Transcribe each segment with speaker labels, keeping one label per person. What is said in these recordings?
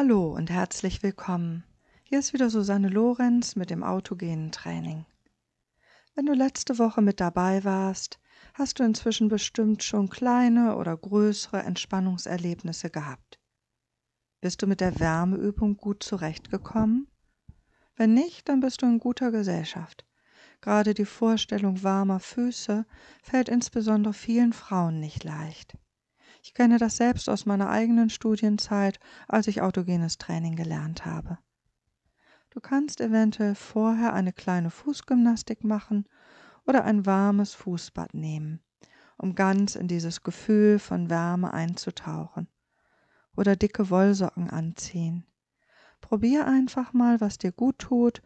Speaker 1: Hallo und herzlich willkommen. Hier ist wieder Susanne Lorenz mit dem autogenen Training. Wenn du letzte Woche mit dabei warst, hast du inzwischen bestimmt schon kleine oder größere Entspannungserlebnisse gehabt. Bist du mit der Wärmeübung gut zurechtgekommen? Wenn nicht, dann bist du in guter Gesellschaft. Gerade die Vorstellung warmer Füße fällt insbesondere vielen Frauen nicht leicht. Ich kenne das selbst aus meiner eigenen Studienzeit, als ich autogenes Training gelernt habe. Du kannst eventuell vorher eine kleine Fußgymnastik machen oder ein warmes Fußbad nehmen, um ganz in dieses Gefühl von Wärme einzutauchen. Oder dicke Wollsocken anziehen. Probier einfach mal, was dir gut tut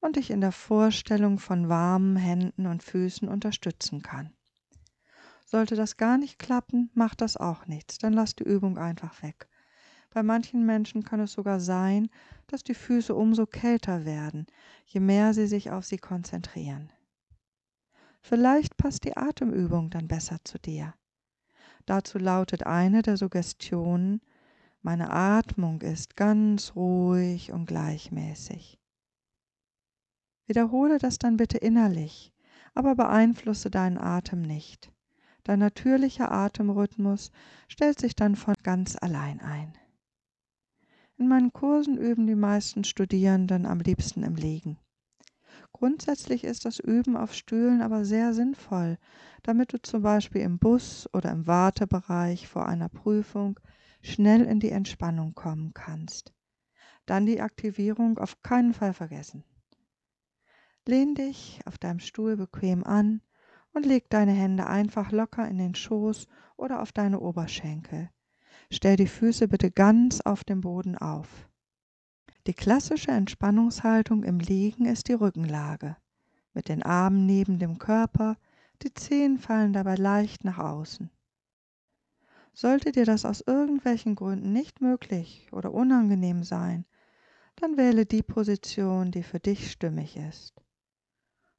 Speaker 1: und dich in der Vorstellung von warmen Händen und Füßen unterstützen kann. Sollte das gar nicht klappen, macht das auch nichts, dann lass die Übung einfach weg. Bei manchen Menschen kann es sogar sein, dass die Füße umso kälter werden, je mehr sie sich auf sie konzentrieren. Vielleicht passt die Atemübung dann besser zu dir. Dazu lautet eine der Suggestionen, meine Atmung ist ganz ruhig und gleichmäßig. Wiederhole das dann bitte innerlich, aber beeinflusse deinen Atem nicht. Dein natürlicher Atemrhythmus stellt sich dann von ganz allein ein. In meinen Kursen üben die meisten Studierenden am liebsten im Liegen. Grundsätzlich ist das Üben auf Stühlen aber sehr sinnvoll, damit du zum Beispiel im Bus oder im Wartebereich vor einer Prüfung schnell in die Entspannung kommen kannst. Dann die Aktivierung auf keinen Fall vergessen. Lehn dich auf deinem Stuhl bequem an und leg deine Hände einfach locker in den Schoß oder auf deine Oberschenkel. Stell die Füße bitte ganz auf dem Boden auf. Die klassische Entspannungshaltung im Liegen ist die Rückenlage. Mit den Armen neben dem Körper, die Zehen fallen dabei leicht nach außen. Sollte dir das aus irgendwelchen Gründen nicht möglich oder unangenehm sein, dann wähle die Position, die für dich stimmig ist.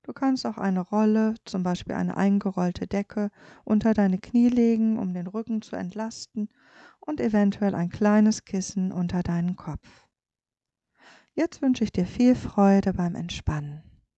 Speaker 1: Du kannst auch eine Rolle, zum Beispiel eine eingerollte Decke, unter deine Knie legen, um den Rücken zu entlasten und eventuell ein kleines Kissen unter deinen Kopf. Jetzt wünsche ich dir viel Freude beim Entspannen.